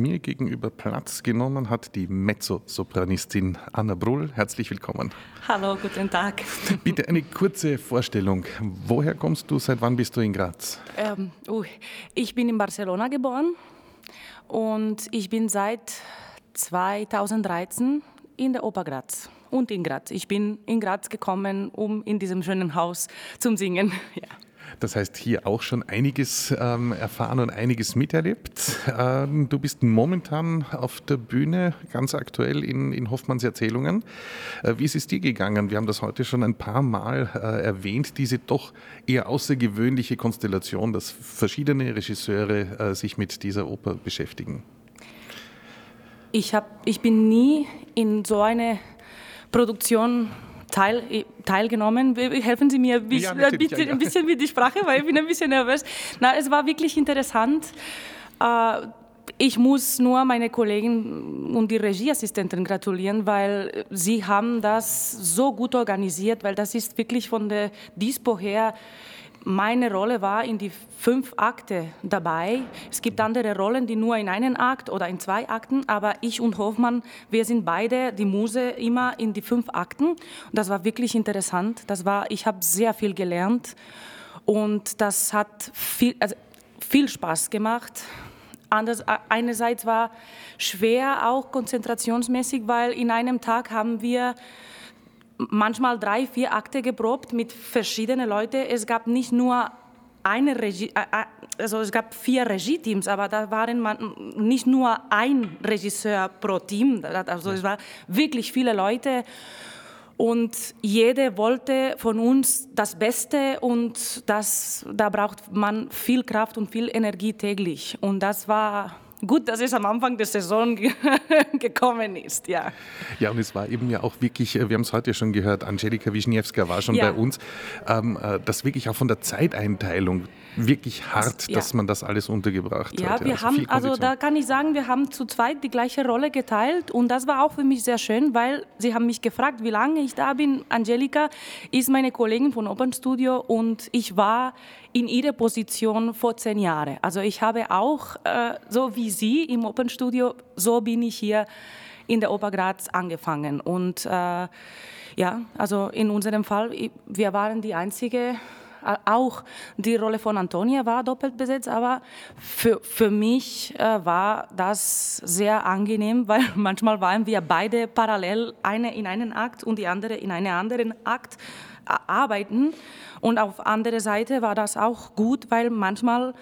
mir gegenüber Platz genommen hat die Mezzosopranistin Anna Brull. Herzlich willkommen. Hallo, guten Tag. Bitte eine kurze Vorstellung. Woher kommst du? Seit wann bist du in Graz? Ähm, uh, ich bin in Barcelona geboren und ich bin seit 2013 in der Oper Graz und in Graz. Ich bin in Graz gekommen, um in diesem schönen Haus zu singen. Ja. Das heißt, hier auch schon einiges ähm, erfahren und einiges miterlebt. Ähm, du bist momentan auf der Bühne, ganz aktuell in, in Hoffmanns Erzählungen. Äh, wie ist es dir gegangen? Wir haben das heute schon ein paar Mal äh, erwähnt, diese doch eher außergewöhnliche Konstellation, dass verschiedene Regisseure äh, sich mit dieser Oper beschäftigen. Ich, hab, ich bin nie in so eine Produktion teil, teilgenommen. Helfen Sie mir ja, ein, bisschen, ein bisschen mit der Sprache, weil ich bin ein bisschen nervös. Na, es war wirklich interessant. Äh, ich muss nur meine Kollegen und die Regieassistenten gratulieren, weil sie haben das so gut organisiert, weil das ist wirklich von der Dispo her meine Rolle war in die fünf Akte dabei. Es gibt andere Rollen, die nur in einen Akt oder in zwei Akten, aber ich und Hoffmann, wir sind beide die Muse immer in die fünf Akten. Und das war wirklich interessant. Das war, ich habe sehr viel gelernt und das hat viel, also viel Spaß gemacht. Anders, einerseits war schwer auch konzentrationsmäßig, weil in einem Tag haben wir manchmal drei, vier Akte geprobt mit verschiedenen Leuten. Es gab nicht nur eine Regie, äh, äh, also es gab vier Regieteams, aber da waren man nicht nur ein Regisseur pro Team, also es waren wirklich viele Leute. Und jeder wollte von uns das Beste und das, da braucht man viel Kraft und viel Energie täglich. Und das war gut, dass es am Anfang der Saison gekommen ist, ja. Ja, und es war eben ja auch wirklich, äh, wir haben es heute schon gehört, Angelika Wischniewska war schon ja. bei uns, ähm, äh, das wirklich auch von der Zeiteinteilung wirklich hart, ja. dass man das alles untergebracht ja, hat. Ja, wir also haben, also da kann ich sagen, wir haben zu zweit die gleiche Rolle geteilt und das war auch für mich sehr schön, weil sie haben mich gefragt, wie lange ich da bin. Angelika ist meine Kollegin von Open Studio und ich war in ihrer Position vor zehn Jahren. Also ich habe auch, äh, so wie sie im Open Studio, so bin ich hier in der Oper Graz angefangen. Und äh, ja, also in unserem Fall, wir waren die einzige auch die Rolle von Antonia war doppelt besetzt, aber für, für mich äh, war das sehr angenehm, weil manchmal waren wir beide parallel, eine in einen Akt und die andere in einen anderen Akt arbeiten. Und auf andere Seite war das auch gut, weil manchmal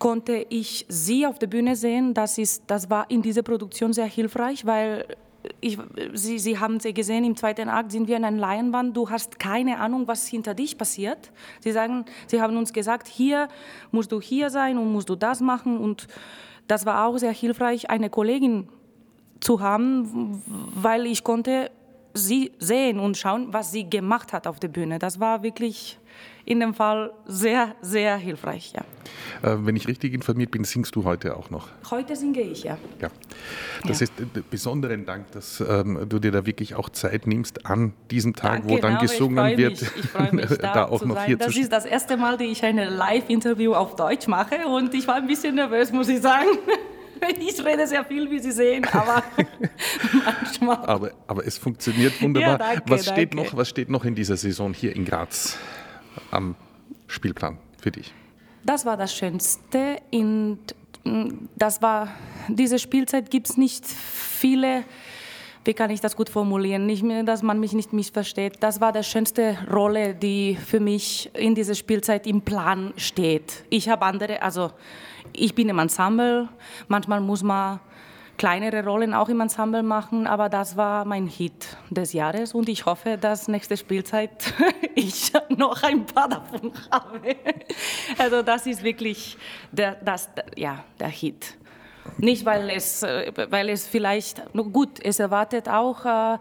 konnte ich sie auf der Bühne sehen. Das, ist, das war in dieser Produktion sehr hilfreich, weil ich, sie, sie haben sie gesehen, im zweiten Akt sind wir in einer Leinwand, du hast keine Ahnung, was hinter dich passiert. Sie, sagen, sie haben uns gesagt, hier musst du hier sein und musst du das machen. Und das war auch sehr hilfreich, eine Kollegin zu haben, weil ich konnte sie sehen und schauen, was sie gemacht hat auf der Bühne. Das war wirklich in dem Fall sehr, sehr hilfreich. Ja. Äh, wenn ich richtig informiert bin, singst du heute auch noch? Heute singe ich, ja. ja. Das ja. ist äh, besonderen Dank, dass ähm, du dir da wirklich auch Zeit nimmst an diesem Tag, Danke, wo dann gesungen wird, mich, ich mich, da, da auch noch sein. hier Das ist das erste Mal, dass ich ein Live-Interview auf Deutsch mache und ich war ein bisschen nervös, muss ich sagen. Ich rede sehr viel, wie Sie sehen, aber manchmal. Aber, aber es funktioniert wunderbar. Ja, danke, was, steht danke. noch, was steht noch in dieser Saison hier in Graz am Spielplan für dich? Das war das Schönste. In, das war, diese Spielzeit gibt es nicht viele wie kann ich das gut formulieren, nicht mehr, dass man mich nicht missversteht. Das war die schönste Rolle, die für mich in dieser Spielzeit im Plan steht. Ich habe andere, also ich bin im Ensemble, manchmal muss man kleinere Rollen auch im Ensemble machen, aber das war mein Hit des Jahres und ich hoffe, dass nächste Spielzeit ich noch ein paar davon habe. Also das ist wirklich der, das, ja, der Hit. Nicht, weil es, weil es vielleicht, gut, es erwartet auch, äh,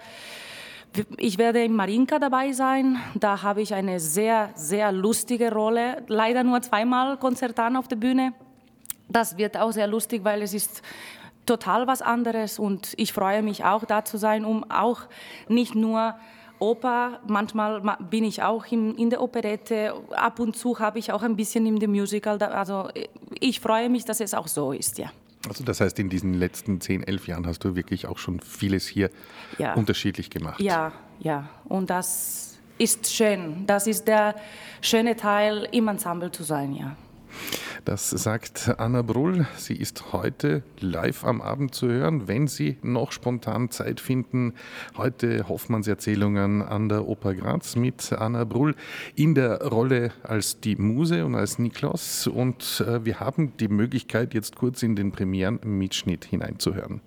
ich werde in Marinka dabei sein. Da habe ich eine sehr, sehr lustige Rolle. Leider nur zweimal Konzertan auf der Bühne. Das wird auch sehr lustig, weil es ist total was anderes und ich freue mich auch da zu sein, um auch nicht nur Oper, manchmal bin ich auch in, in der Operette, ab und zu habe ich auch ein bisschen in dem Musical, also ich freue mich, dass es auch so ist, ja. Also das heißt, in diesen letzten 10, 11 Jahren hast du wirklich auch schon vieles hier ja. unterschiedlich gemacht. Ja, ja. Und das ist schön. Das ist der schöne Teil, im Ensemble zu sein, ja. Das sagt Anna Brull. Sie ist heute live am Abend zu hören, wenn Sie noch spontan Zeit finden. Heute Hoffmanns Erzählungen an der Oper Graz mit Anna Brull in der Rolle als die Muse und als Niklas. Und äh, wir haben die Möglichkeit, jetzt kurz in den Premieren-Mitschnitt hineinzuhören.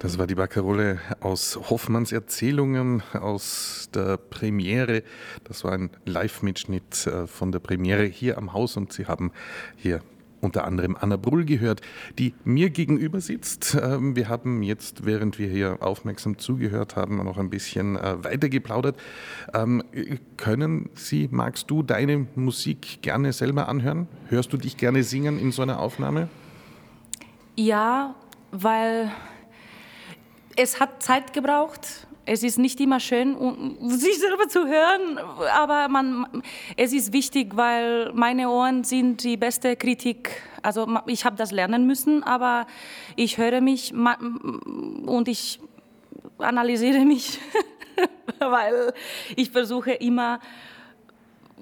Das war die Baccarole aus Hoffmanns Erzählungen aus der Premiere. Das war ein Live-Mitschnitt äh, von der Premiere hier am Haus und Sie haben hier unter anderem Anna Brull gehört, die mir gegenüber sitzt. Ähm, wir haben jetzt, während wir hier aufmerksam zugehört haben, noch ein bisschen äh, weiter geplaudert. Ähm, können Sie, magst du deine Musik gerne selber anhören? Hörst du dich gerne singen in so einer Aufnahme? Ja, weil es hat Zeit gebraucht. Es ist nicht immer schön, sich selber zu hören, aber man, es ist wichtig, weil meine Ohren sind die beste Kritik. Also ich habe das lernen müssen, aber ich höre mich und ich analysiere mich, weil ich versuche immer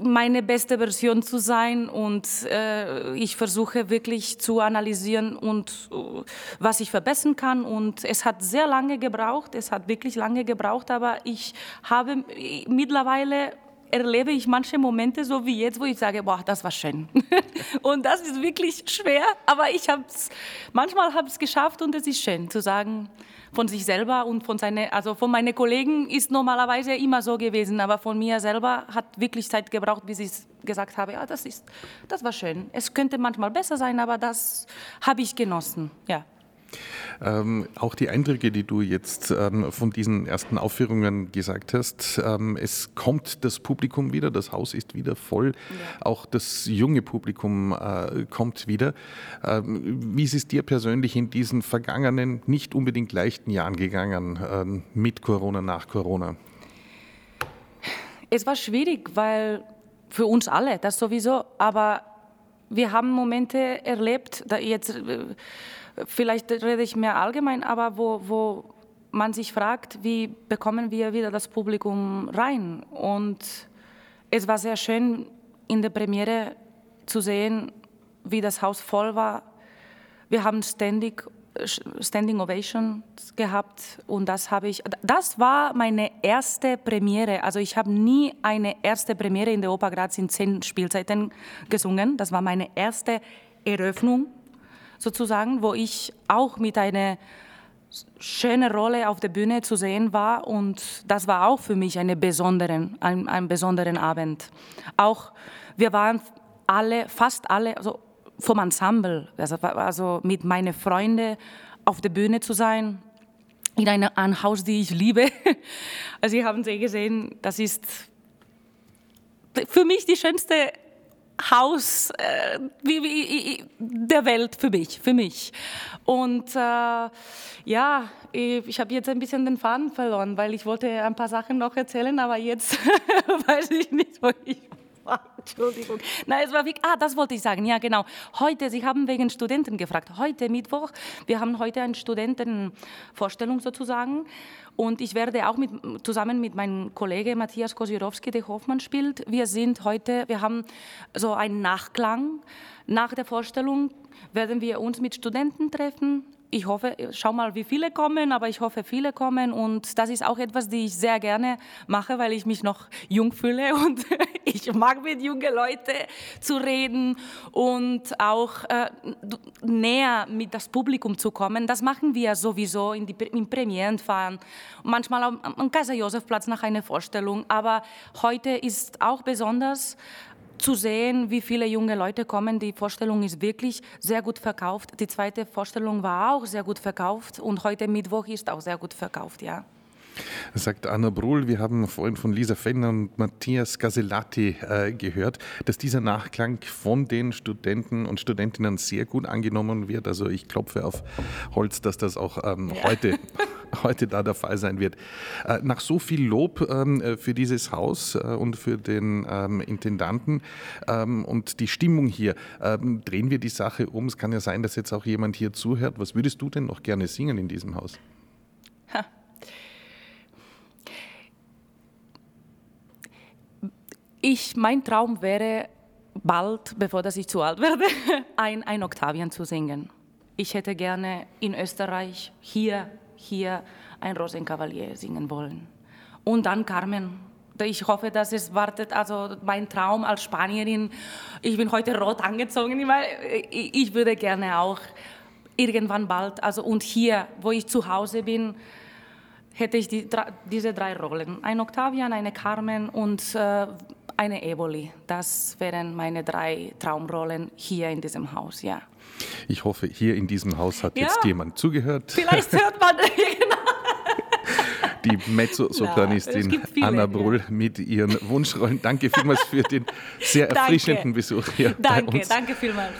meine beste Version zu sein und äh, ich versuche wirklich zu analysieren und uh, was ich verbessern kann und es hat sehr lange gebraucht, es hat wirklich lange gebraucht, aber ich habe mittlerweile erlebe ich manche Momente so wie jetzt, wo ich sage, boah, das war schön. und das ist wirklich schwer, aber ich habe es, manchmal habe es geschafft und es ist schön zu sagen, von sich selber und von seine, also von meinen Kollegen ist normalerweise immer so gewesen, aber von mir selber hat wirklich Zeit gebraucht, bis ich gesagt habe, ja, das ist, das war schön. Es könnte manchmal besser sein, aber das habe ich genossen, ja. Ähm, auch die Eindrücke, die du jetzt ähm, von diesen ersten Aufführungen gesagt hast, ähm, es kommt das Publikum wieder, das Haus ist wieder voll, ja. auch das junge Publikum äh, kommt wieder. Ähm, wie ist es dir persönlich in diesen vergangenen, nicht unbedingt leichten Jahren gegangen, ähm, mit Corona, nach Corona? Es war schwierig, weil für uns alle, das sowieso, aber wir haben Momente erlebt, da jetzt äh, vielleicht rede ich mehr allgemein, aber wo, wo man sich fragt, wie bekommen wir wieder das Publikum rein? Und es war sehr schön in der Premiere zu sehen, wie das Haus voll war. Wir haben ständig Standing Ovation gehabt und das habe ich, das war meine erste Premiere. Also ich habe nie eine erste Premiere in der Oper Graz in zehn Spielzeiten gesungen. Das war meine erste Eröffnung sozusagen, wo ich auch mit einer schönen Rolle auf der Bühne zu sehen war und das war auch für mich eine besonderen, ein, ein besonderen Abend. Auch wir waren alle, fast alle, also vom Ensemble, also, also mit meinen Freunden auf der Bühne zu sein, in einem, ein Haus, die ich liebe. Also Sie haben Sie gesehen, das ist für mich die schönste Haus äh, wie, wie, der Welt für mich, für mich. Und äh, ja, ich, habe jetzt ein bisschen den Faden verloren, weil ich wollte ein paar Sachen noch erzählen, aber jetzt weiß ich nicht, wo ich Entschuldigung. Nein, es war wirklich, ah, das wollte ich sagen. Ja, genau. Heute, Sie haben wegen Studenten gefragt. Heute Mittwoch, wir haben heute eine Studentenvorstellung sozusagen. Und ich werde auch mit, zusammen mit meinem Kollegen Matthias Kosirowski, der Hoffmann spielt, wir sind heute, wir haben so einen Nachklang. Nach der Vorstellung werden wir uns mit Studenten treffen, ich hoffe, schau mal, wie viele kommen, aber ich hoffe, viele kommen. Und das ist auch etwas, die ich sehr gerne mache, weil ich mich noch jung fühle und ich mag mit jungen Leuten zu reden und auch äh, näher mit das Publikum zu kommen. Das machen wir sowieso in die in Premieren fahren, manchmal am Kaiser-Josef-Platz nach einer Vorstellung. Aber heute ist auch besonders, zu sehen, wie viele junge Leute kommen. Die Vorstellung ist wirklich sehr gut verkauft. Die zweite Vorstellung war auch sehr gut verkauft und heute Mittwoch ist auch sehr gut verkauft, ja. Sagt Anna Bruhl, wir haben vorhin von Lisa Fenner und Matthias Gaselati äh, gehört, dass dieser Nachklang von den Studenten und Studentinnen sehr gut angenommen wird. Also ich klopfe auf Holz, dass das auch ähm, heute, heute da der Fall sein wird. Äh, nach so viel Lob ähm, äh, für dieses Haus äh, und für den ähm, Intendanten ähm, und die Stimmung hier, drehen wir die Sache um. Es kann ja sein, dass jetzt auch jemand hier zuhört. Was würdest du denn noch gerne singen in diesem Haus? Ha. Ich, mein Traum wäre bald, bevor dass ich zu alt werde, ein, ein Octavian zu singen. Ich hätte gerne in Österreich hier, hier ein Rosenkavalier singen wollen. Und dann Carmen. Ich hoffe, dass es wartet, also mein Traum als Spanierin. Ich bin heute rot angezogen, ich würde gerne auch irgendwann bald, also und hier, wo ich zu Hause bin, hätte ich die, diese drei Rollen. Ein Octavian, eine Carmen und äh, eine Evoli. Das wären meine drei Traumrollen hier in diesem Haus, ja. Ich hoffe, hier in diesem Haus hat ja. jetzt jemand zugehört. Vielleicht hört man, genau. Die Mezzosopranistin Anna Brull mit ihren Wunschrollen. Danke vielmals für den sehr erfrischenden Besuch hier danke, bei uns. Danke, danke vielmals.